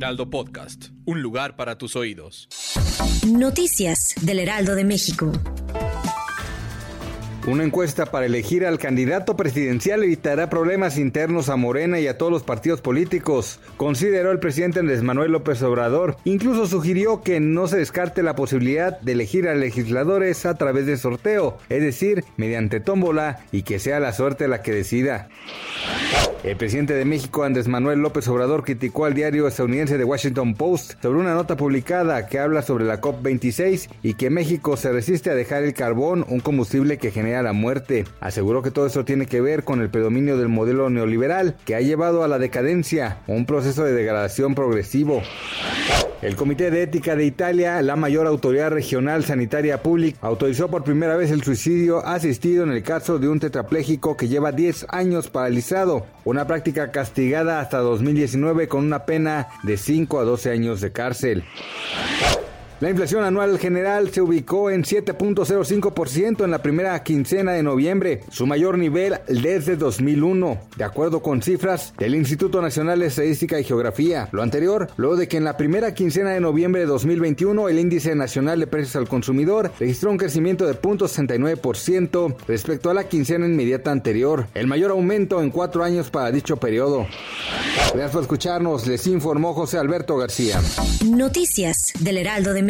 Heraldo Podcast, un lugar para tus oídos. Noticias del Heraldo de México. Una encuesta para elegir al candidato presidencial evitará problemas internos a Morena y a todos los partidos políticos, consideró el presidente Andrés Manuel López Obrador. Incluso sugirió que no se descarte la posibilidad de elegir a legisladores a través de sorteo, es decir, mediante tómbola y que sea la suerte la que decida. El presidente de México, Andrés Manuel López Obrador, criticó al diario estadounidense The Washington Post sobre una nota publicada que habla sobre la COP26 y que México se resiste a dejar el carbón, un combustible que genera la muerte. Aseguró que todo esto tiene que ver con el predominio del modelo neoliberal que ha llevado a la decadencia, un proceso de degradación progresivo. El Comité de Ética de Italia, la mayor autoridad regional sanitaria pública, autorizó por primera vez el suicidio asistido en el caso de un tetrapléjico que lleva 10 años paralizado, una práctica castigada hasta 2019 con una pena de 5 a 12 años de cárcel. La inflación anual general se ubicó en 7.05% en la primera quincena de noviembre, su mayor nivel desde 2001, de acuerdo con cifras del Instituto Nacional de Estadística y Geografía. Lo anterior, luego de que en la primera quincena de noviembre de 2021 el índice nacional de precios al consumidor registró un crecimiento de 0.69% respecto a la quincena inmediata anterior, el mayor aumento en cuatro años para dicho periodo. Gracias por escucharnos, les informó José Alberto García. Noticias del Heraldo de